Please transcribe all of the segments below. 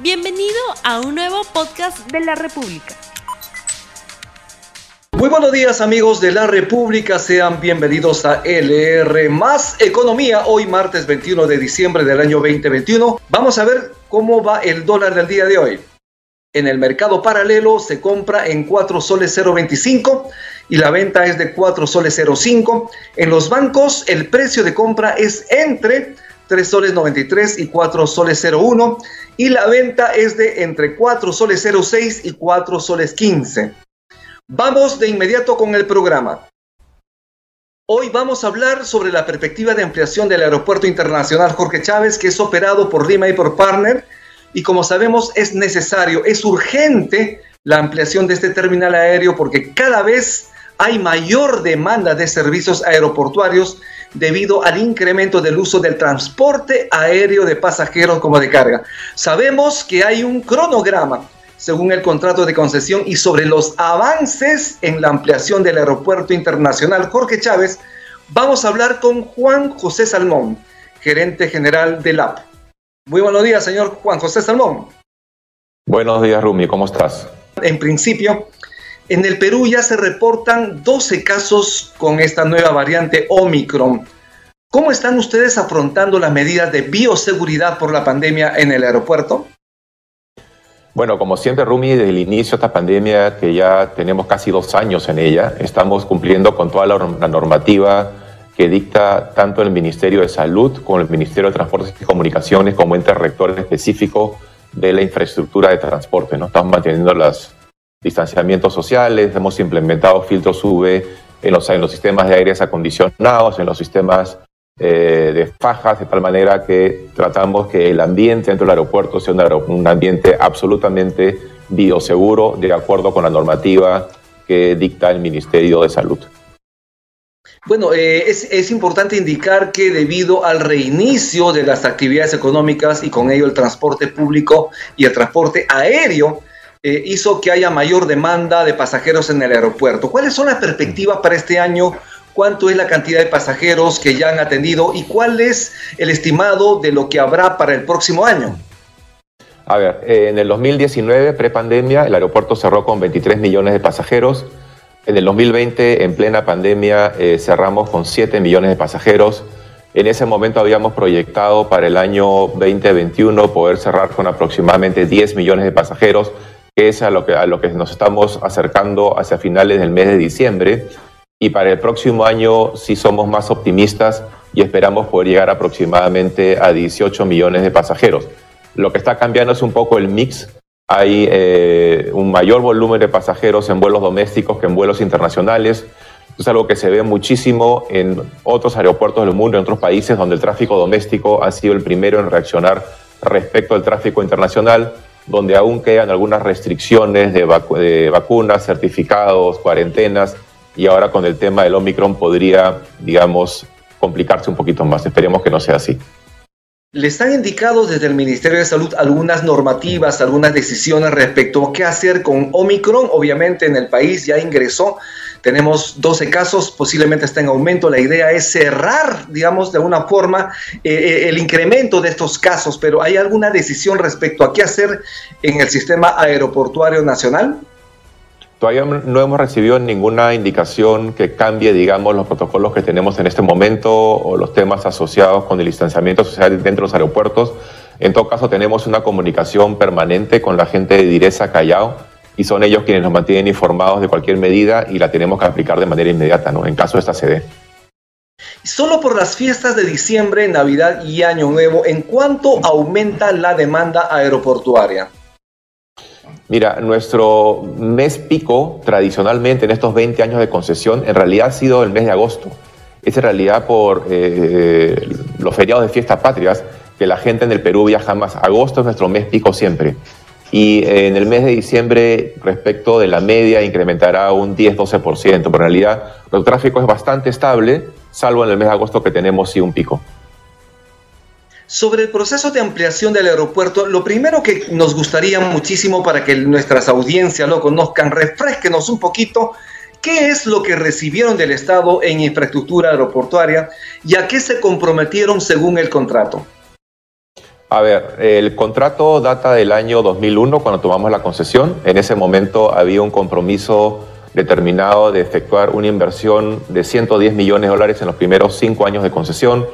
Bienvenido a un nuevo podcast de la República. Muy buenos días amigos de la República, sean bienvenidos a LR Más Economía, hoy martes 21 de diciembre del año 2021. Vamos a ver cómo va el dólar del día de hoy. En el mercado paralelo se compra en 4 soles 0.25 y la venta es de 4 soles 0.5. En los bancos el precio de compra es entre 3 soles 93 y 4 soles 01 y la venta es de entre 4 soles 06 y 4 soles 15. Vamos de inmediato con el programa. Hoy vamos a hablar sobre la perspectiva de ampliación del Aeropuerto Internacional Jorge Chávez, que es operado por Lima y por Partner, y como sabemos es necesario, es urgente la ampliación de este terminal aéreo porque cada vez hay mayor demanda de servicios aeroportuarios debido al incremento del uso del transporte aéreo de pasajeros como de carga. Sabemos que hay un cronograma según el contrato de concesión y sobre los avances en la ampliación del aeropuerto internacional Jorge Chávez, vamos a hablar con Juan José Salmón, gerente general del AP. Muy buenos días, señor Juan José Salmón. Buenos días, Rumi, ¿cómo estás? En principio, en el Perú ya se reportan 12 casos con esta nueva variante Omicron. ¿Cómo están ustedes afrontando las medidas de bioseguridad por la pandemia en el aeropuerto? Bueno, como siempre, Rumi, desde el inicio de esta pandemia, que ya tenemos casi dos años en ella, estamos cumpliendo con toda la, normativa que dicta tanto el Ministerio de Salud como el Ministerio de Transportes y Comunicaciones como ente rector específico de la infraestructura de transporte. ¿no? Estamos manteniendo las, distanciamientos sociales, hemos implementado filtros UV en los, en los sistemas de aires acondicionados, en los sistemas eh, de fajas, de tal manera que tratamos que el ambiente dentro del aeropuerto sea un, ambiente absolutamente bioseguro, de acuerdo con la normativa que dicta el Ministerio de Salud. Bueno, eh, es, es, importante indicar que debido al reinicio de las actividades económicas y con ello el transporte público y el transporte aéreo, eh, hizo que haya mayor demanda de pasajeros en el aeropuerto. ¿Cuáles son las perspectivas para este año? ¿Cuánto es la cantidad de pasajeros que ya han atendido? ¿Y cuál es el estimado de lo que habrá para el próximo año? A ver, eh, en el 2019, prepandemia, el aeropuerto cerró con 23 millones de pasajeros. En el 2020, en plena pandemia, eh, cerramos con 7 millones de pasajeros. En ese momento habíamos proyectado para el año 2021 poder cerrar con aproximadamente 10 millones de pasajeros es a lo, que, a lo que nos estamos acercando hacia finales del mes de diciembre. Y para el próximo año sí somos más optimistas y esperamos poder llegar aproximadamente a 18 millones de pasajeros. Lo que está cambiando es un poco el mix. Hay eh, un mayor volumen de pasajeros en vuelos domésticos que en vuelos internacionales. Es algo que se ve muchísimo en otros aeropuertos del mundo, en otros países donde el tráfico doméstico ha sido el primero en reaccionar respecto al tráfico internacional donde aún quedan algunas restricciones de, vacunas, certificados, cuarentenas, y ahora con el tema del Omicron podría, digamos, complicarse un poquito más. Esperemos que no sea así. ¿Les han indicado desde el Ministerio de Salud algunas normativas, algunas decisiones respecto a qué hacer con Omicron? Obviamente en el país ya ingresó tenemos 12 casos, posiblemente está en aumento. La idea es cerrar, digamos, de alguna forma eh, eh, el incremento de estos casos, pero ¿hay alguna decisión respecto a qué hacer en el sistema aeroportuario nacional? Todavía no hemos recibido ninguna indicación que cambie, digamos, los protocolos que tenemos en este momento o los temas asociados con el distanciamiento social dentro de los aeropuertos. En todo caso, tenemos una comunicación permanente con la gente de Direza Callao y son ellos quienes nos mantienen informados de cualquier medida y la tenemos que aplicar de manera inmediata, ¿no? En caso de esta sede. Solo por las fiestas de diciembre, Navidad y Año Nuevo, ¿en cuánto aumenta la demanda aeroportuaria? Mira, nuestro mes pico, tradicionalmente en estos 20 años de concesión, en realidad ha sido el mes de agosto. Es en realidad por eh, los feriados de fiestas patrias que la gente en el Perú viaja más. Agosto es nuestro mes pico siempre y en el mes de diciembre respecto de la media incrementará un 10-12%, pero en realidad el tráfico es bastante estable, salvo en el mes de agosto que tenemos sí un pico. Sobre el proceso de ampliación del aeropuerto, lo primero que nos gustaría muchísimo para que nuestras audiencias lo conozcan, refresquenos un poquito, ¿qué es lo que recibieron del Estado en infraestructura aeroportuaria y a qué se comprometieron según el contrato? A ver, el contrato data del año 2001 cuando tomamos la concesión. En ese momento había un compromiso determinado de efectuar una inversión de 110 millones de dólares en los primeros cinco años de concesión,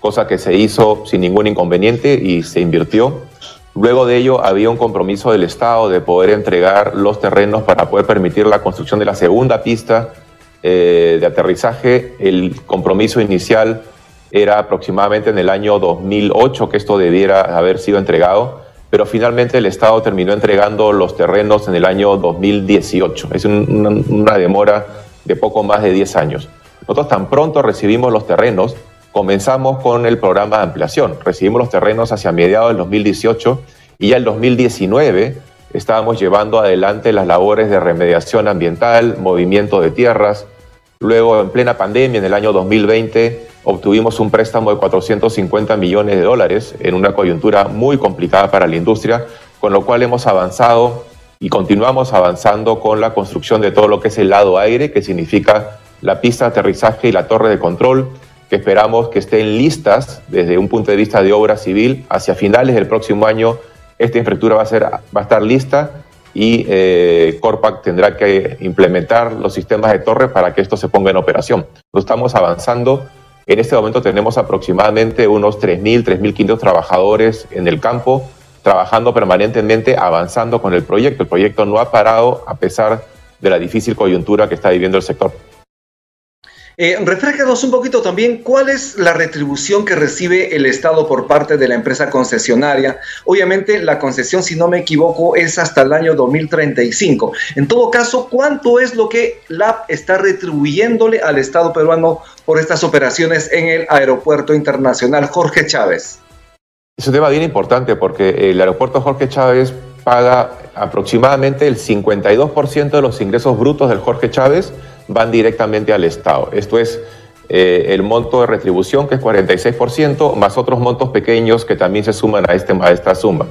cosa que se hizo sin ningún inconveniente y se invirtió. Luego de ello había un compromiso del Estado de poder entregar los terrenos para poder permitir la construcción de la segunda pista eh, de aterrizaje. El compromiso inicial era aproximadamente en el año 2008 que esto debiera haber sido entregado, pero finalmente el Estado terminó entregando los terrenos en el año 2018. Es una, demora de poco más de 10 años. Nosotros tan pronto recibimos los terrenos, comenzamos con el programa de ampliación. Recibimos los terrenos hacia mediados del 2018 y ya el 2019 estábamos llevando adelante las labores de remediación ambiental, movimiento de tierras. Luego, en plena pandemia, en el año 2020, obtuvimos un préstamo de 450 millones de dólares en una coyuntura muy complicada para la industria, con lo cual hemos avanzado y continuamos avanzando con la construcción de todo lo que es el lado aire, que significa la pista de aterrizaje y la torre de control, que esperamos que estén listas desde un punto de vista de obra civil. Hacia finales del próximo año, esta infraestructura va a, ser, va a estar lista y eh, Corpac tendrá que implementar los sistemas de torre para que esto se ponga en operación. estamos avanzando en este momento tenemos aproximadamente unos 3.000, 3.500 trabajadores en el campo, trabajando permanentemente, avanzando con el proyecto. El proyecto no ha parado a pesar de la difícil coyuntura que está viviendo el sector. Eh, un poquito también cuál es la retribución que recibe el Estado por parte de la empresa concesionaria. Obviamente la concesión, si no me equivoco, es hasta el año 2035. En todo caso, ¿cuánto es lo que LAP está retribuyéndole al Estado peruano por estas operaciones en el Aeropuerto Internacional Jorge Chávez? Es un tema bien importante porque el Aeropuerto Jorge Chávez paga aproximadamente el 52% de los ingresos brutos del Jorge Chávez van directamente al Estado. Esto es eh, el monto de retribución, que es 46%, más otros montos pequeños que también se suman a, este, a esta suma.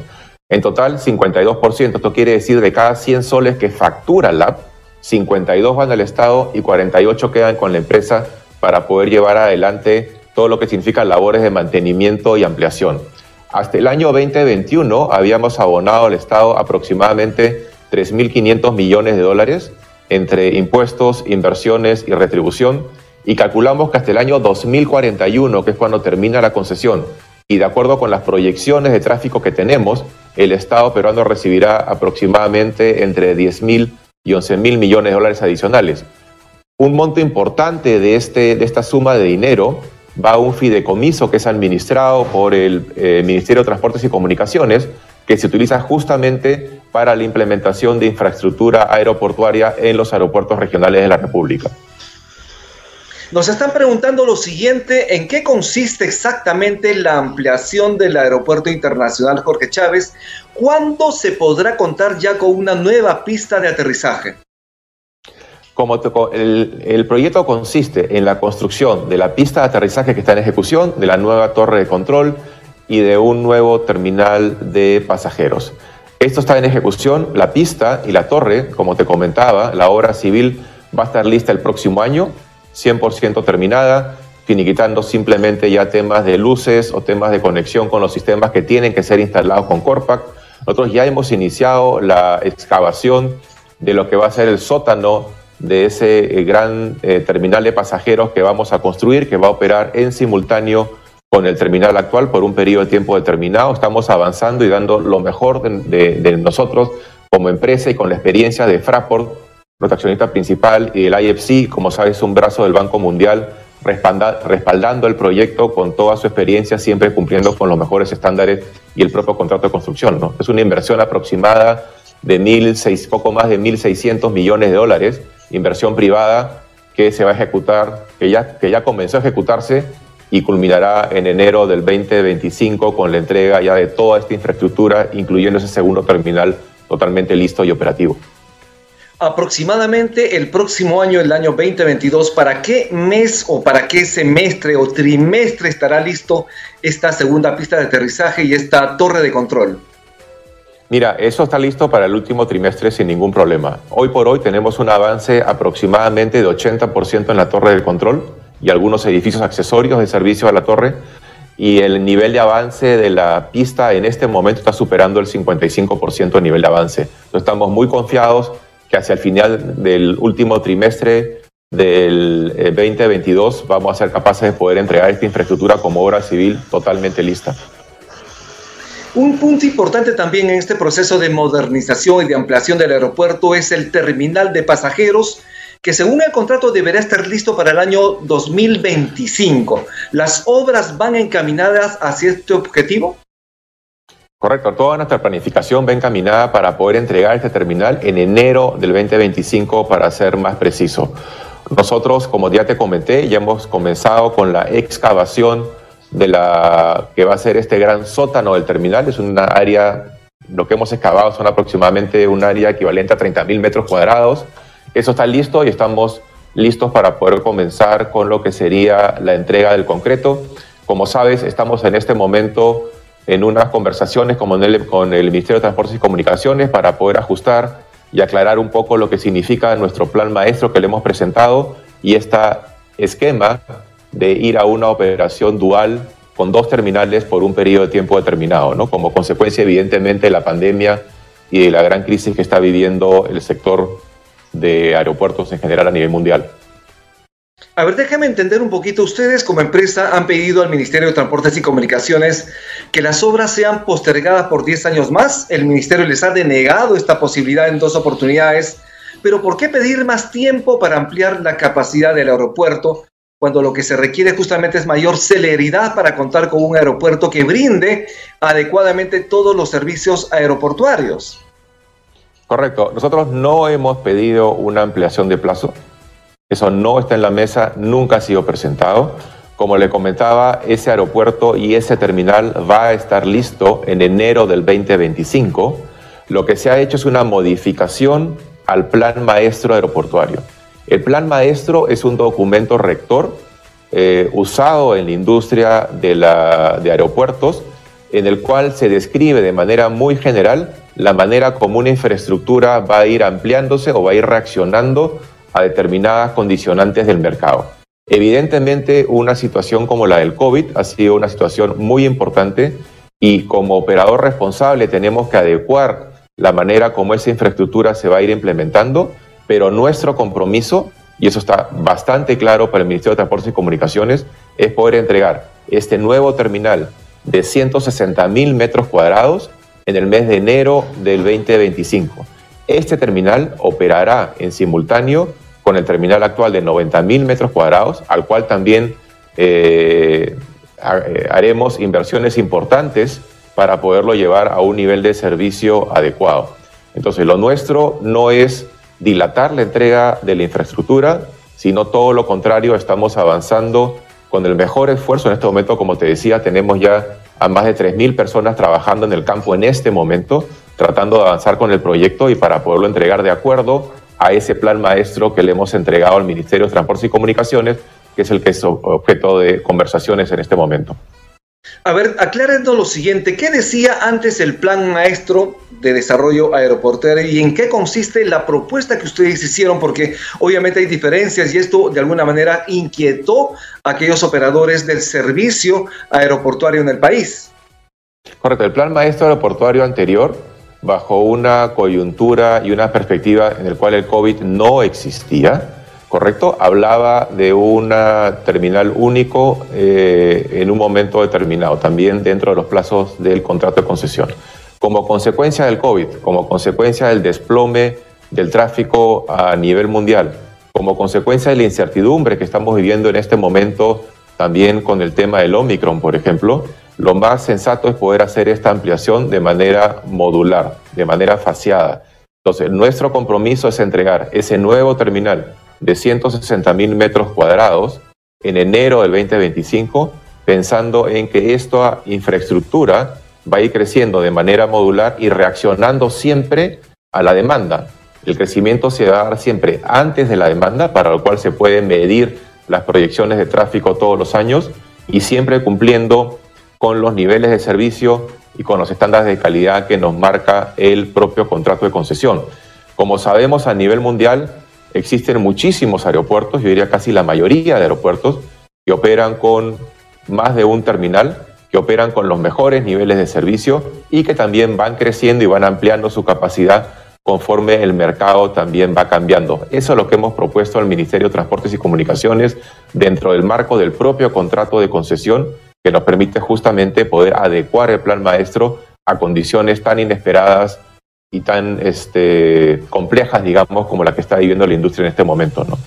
En total, 52%. Esto quiere decir de cada 100 soles que factura LAB, 52 van al Estado y 48 quedan con la empresa para poder llevar adelante todo lo que significa labores de mantenimiento y ampliación. Hasta el año 2021 habíamos abonado al Estado aproximadamente 3.500 millones de dólares entre impuestos, inversiones y retribución, y calculamos que hasta el año 2041, que es cuando termina la concesión, y de acuerdo con las proyecciones de tráfico que tenemos, el Estado peruano recibirá aproximadamente entre 10 mil y 11 mil millones de dólares adicionales. Un monto importante de, este, de esta suma de dinero va a un fideicomiso que es administrado por el eh, Ministerio de Transportes y Comunicaciones, que se utiliza justamente para la implementación de infraestructura aeroportuaria en los aeropuertos regionales de la República. Nos están preguntando lo siguiente, ¿en qué consiste exactamente la ampliación del Aeropuerto Internacional Jorge Chávez? ¿Cuándo se podrá contar ya con una nueva pista de aterrizaje? Como el, el, proyecto consiste en la construcción de la pista de aterrizaje que está en ejecución, de la nueva torre de control y de un nuevo terminal de pasajeros. Esto está en ejecución, la pista y la torre, como te comentaba, la obra civil va a estar lista el próximo año, 100% terminada, finiquitando simplemente ya temas de luces o temas de conexión con los sistemas que tienen que ser instalados con Corpac. Nosotros ya hemos iniciado la excavación de lo que va a ser el sótano de ese eh, gran eh, terminal de pasajeros que vamos a construir, que va a operar en simultáneo con el terminal actual por un periodo de tiempo determinado. Estamos avanzando y dando lo mejor de, nosotros como empresa y con la experiencia de Fraport, nuestro principal, y el IFC, como sabes, un brazo del Banco Mundial, respaldando el proyecto con toda su experiencia, siempre cumpliendo con los mejores estándares y el propio contrato de construcción. ¿no? Es una inversión aproximada de mil seis, poco más de 1.600 millones de dólares, inversión privada que se va a ejecutar, que ya, que ya comenzó a ejecutarse y culminará en enero del 2025 con la entrega ya de toda esta infraestructura, incluyendo ese segundo terminal totalmente listo y operativo. Aproximadamente el próximo año, el año 2022, ¿para qué mes o para qué semestre o trimestre estará listo esta segunda pista de aterrizaje y esta torre de control? Mira, eso está listo para el último trimestre sin ningún problema. Hoy por hoy tenemos un avance aproximadamente de 80% en la torre de control y algunos edificios accesorios de servicio a la torre. y el nivel de avance de la pista en este momento está superando el 55% de nivel de avance. Entonces estamos muy confiados que hacia el final del último trimestre del 2022 eh, vamos a ser capaces de poder entregar esta infraestructura como obra civil totalmente lista. Un punto importante también en este proceso de modernización y de ampliación del aeropuerto es el terminal de pasajeros que según el contrato deberá estar listo para el año 2025. ¿Las obras van encaminadas hacia este objetivo? Correcto, toda nuestra planificación va encaminada para poder entregar este terminal en enero del 2025, para ser más preciso. Nosotros, como ya te comenté, ya hemos comenzado con la excavación de la que va a ser este gran sótano del terminal. Es una área, lo que hemos excavado son aproximadamente un área equivalente a 30.000 metros cuadrados eso está listo y estamos listos para poder comenzar con lo que sería la entrega del concreto. Como sabes, estamos en este momento en unas conversaciones con el, Ministerio de Transportes y Comunicaciones para poder ajustar y aclarar un poco lo que significa nuestro plan maestro que le hemos presentado y este esquema de ir a una operación dual con dos terminales por un periodo de tiempo determinado, ¿no? como consecuencia evidentemente de la pandemia y de la gran crisis que está viviendo el sector de aeropuertos en general a nivel mundial. A ver, déjame entender un poquito. Ustedes como empresa han pedido al Ministerio de Transportes y Comunicaciones que las obras sean postergadas por 10 años más. El Ministerio les ha denegado esta posibilidad en dos oportunidades. Pero ¿por qué pedir más tiempo para ampliar la capacidad del aeropuerto cuando lo que se requiere justamente es mayor celeridad para contar con un aeropuerto que brinde adecuadamente todos los servicios aeroportuarios? Correcto. Nosotros no hemos pedido una ampliación de plazo. Eso no está en la mesa, nunca ha sido presentado. Como le comentaba, ese aeropuerto y ese terminal va a estar listo en enero del 2025. Lo que se ha hecho es una modificación al plan maestro aeroportuario. El plan maestro es un documento rector eh, usado en la industria de, de aeropuertos, en el cual se describe de manera muy general la manera como una infraestructura va a ir ampliándose o va a ir reaccionando a determinadas condicionantes del mercado. Evidentemente, una situación como la del COVID ha sido una situación muy importante y como operador responsable tenemos que adecuar la manera como esa infraestructura se va a ir implementando, pero nuestro compromiso, y eso está bastante claro para el Ministerio de Transportes y Comunicaciones, es poder entregar este nuevo terminal de 160 mil metros cuadrados en el mes de enero del 2025. Este terminal operará en simultáneo con el terminal actual de 90.000 metros cuadrados, al cual también eh, eh, haremos inversiones importantes para poderlo llevar a un nivel de servicio adecuado. Entonces, lo nuestro no es dilatar la entrega de la infraestructura, sino todo lo contrario, estamos avanzando con el mejor esfuerzo en este momento, como te decía, tenemos ya a más de 3.000 personas trabajando en el campo en este momento, tratando de avanzar con el proyecto y para poderlo entregar de acuerdo a ese plan maestro que le hemos entregado al Ministerio de Transportes y Comunicaciones, que es el que es objeto de conversaciones en este momento. A ver, aclarando lo siguiente, ¿qué decía antes el plan maestro de desarrollo aeroportuario y en qué consiste la propuesta que ustedes hicieron? Porque obviamente hay diferencias y esto de alguna manera inquietó a aquellos operadores del servicio aeroportuario en el país. Correcto, el plan maestro aeroportuario anterior, bajo una coyuntura y una perspectiva en el cual el COVID no existía, ¿correcto? Hablaba de una terminal único eh, en un momento determinado, también dentro de los plazos del contrato de concesión. Como consecuencia del COVID, como consecuencia del desplome del tráfico a nivel mundial, como consecuencia de la incertidumbre que estamos viviendo en este momento, también con el tema del Omicron, por ejemplo, lo más sensato es poder hacer esta ampliación de manera modular, de manera faseada. Entonces, nuestro compromiso es entregar ese nuevo terminal de 160 mil metros cuadrados en enero del 2025, pensando en que esta infraestructura va a ir creciendo de manera modular y reaccionando siempre a la demanda. El crecimiento se va a dar siempre antes de la demanda, para lo cual se pueden medir las proyecciones de tráfico todos los años y siempre cumpliendo con los niveles de servicio y con los estándares de calidad que nos marca el propio contrato de concesión. Como sabemos a nivel mundial, Existen muchísimos aeropuertos, yo diría casi la mayoría de aeropuertos, que operan con más de un terminal que operan con los mejores niveles de servicio y que también van creciendo y van ampliando su capacidad conforme el mercado también va cambiando. Eso es lo que hemos propuesto al Ministerio de Transportes y Comunicaciones dentro del marco del propio contrato de concesión que nos permite justamente poder adecuar el plan maestro a condiciones tan inesperadas y tan este, complejas, digamos, como la que está viviendo la industria en este momento, ¿no?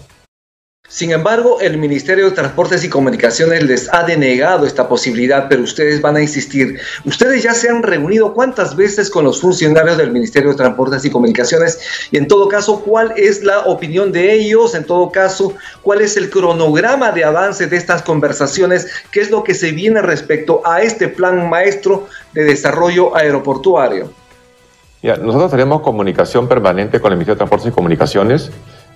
Sin embargo, el Ministerio de Transportes y Comunicaciones les ha denegado esta posibilidad, pero ustedes van a insistir. Ustedes ya se han reunido cuántas veces con los funcionarios del Ministerio de Transportes y Comunicaciones y en todo caso, ¿cuál es la opinión de ellos? En todo caso, ¿cuál es el cronograma de avance de estas conversaciones? ¿Qué es lo que se viene respecto a este plan maestro de desarrollo aeroportuario? Nosotros tenemos comunicación permanente con el Ministerio de Transportes y Comunicaciones.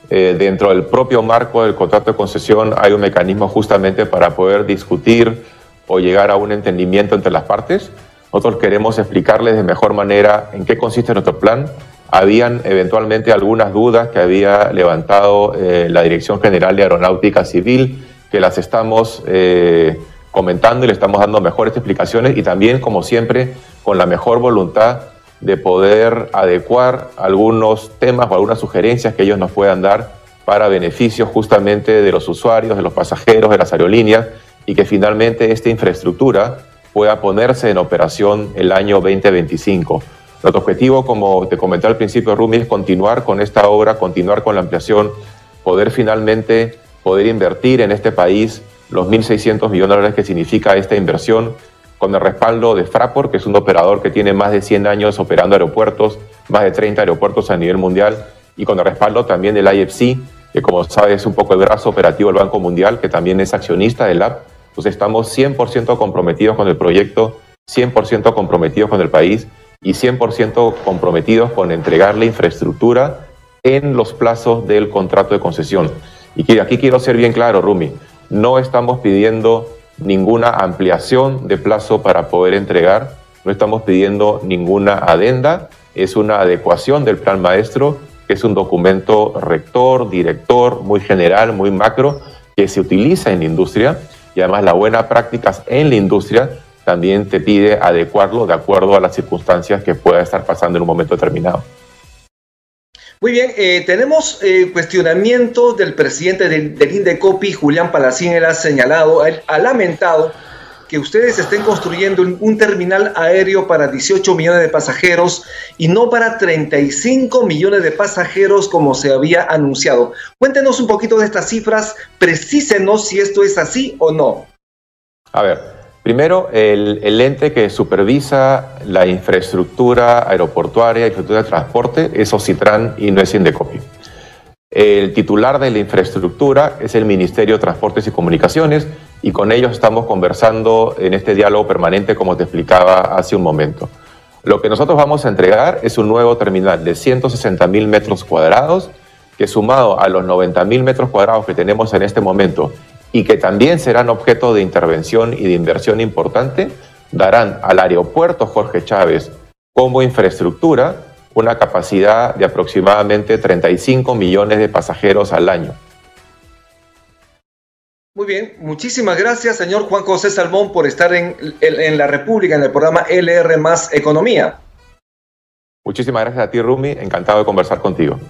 Eh, dentro del propio marco del contrato de concesión hay un mecanismo justamente para poder discutir o llegar a un entendimiento entre las partes. Nosotros queremos explicarles de mejor manera en qué consiste nuestro plan. Habían eventualmente algunas dudas que había levantado eh, la Dirección General de Aeronáutica Civil, que las estamos eh, comentando y le estamos dando mejores explicaciones y también, como siempre, con la mejor voluntad de poder adecuar algunos temas o algunas sugerencias que ellos nos puedan dar para beneficio justamente de los usuarios, de los pasajeros, de las aerolíneas y que finalmente esta infraestructura pueda ponerse en operación el año 2025. Nuestro objetivo, como te comenté al principio, Rumi, es continuar con esta obra, continuar con la ampliación, poder finalmente poder invertir en este país los 1.600 millones de dólares que significa esta inversión con el respaldo de Fraport, que es un operador que tiene más de 100 años operando aeropuertos, más de 30 aeropuertos a nivel mundial, y con el respaldo también del IFC, que como sabes es un poco el brazo operativo del Banco Mundial, que también es accionista del app. Entonces estamos 100% comprometidos con el proyecto, 100% comprometidos con el país y 100% comprometidos con entregar la infraestructura en los plazos del contrato de concesión. Y aquí quiero ser bien claro, Rumi, no estamos pidiendo ninguna ampliación de plazo para poder entregar, no estamos pidiendo ninguna adenda, es una adecuación del plan maestro, que es un documento rector, director, muy general, muy macro, que se utiliza en la industria. Y además la buena prácticas en la industria también te pide adecuarlo de acuerdo a las circunstancias que pueda estar pasando en un momento determinado. Muy bien, eh, tenemos eh, cuestionamiento del presidente del, del, Indecopi, Julián Palacín, él ha señalado, él ha lamentado que ustedes estén construyendo un, terminal aéreo para 18 millones de pasajeros y no para 35 millones de pasajeros como se había anunciado. Cuéntenos un poquito de estas cifras, precísenos si esto es así o no. A ver, Primero, el, ente que supervisa la infraestructura aeroportuaria, infraestructura de transporte, es Ocitran y no es Indecopi. El titular de la infraestructura es el Ministerio de Transportes y Comunicaciones y con ellos estamos conversando en este diálogo permanente como te explicaba hace un momento. Lo que nosotros vamos a entregar es un nuevo terminal de 160 mil metros cuadrados que sumado a los 90 mil metros cuadrados que tenemos en este momento y que también serán objeto de intervención y de inversión importante, darán al aeropuerto Jorge Chávez como infraestructura una capacidad de aproximadamente 35 millones de pasajeros al año. Muy bien, muchísimas gracias, señor Juan José Salmón, por estar en, en, la República, en el programa LR más Economía. Muchísimas gracias a ti, Rumi, encantado de conversar contigo.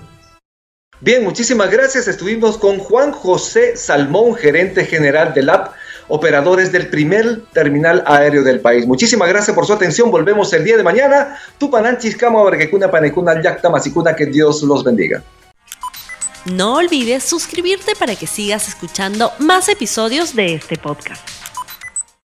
Bien, muchísimas gracias. Estuvimos con Juan José Salmón, gerente general del AP, operadores del primer terminal aéreo del país. Muchísimas gracias por su atención. Volvemos el día de mañana. Tupananchis, Kama, Panecuna, Yacta, Masicuna, que Dios los bendiga. No olvides suscribirte para que sigas escuchando más episodios de este podcast.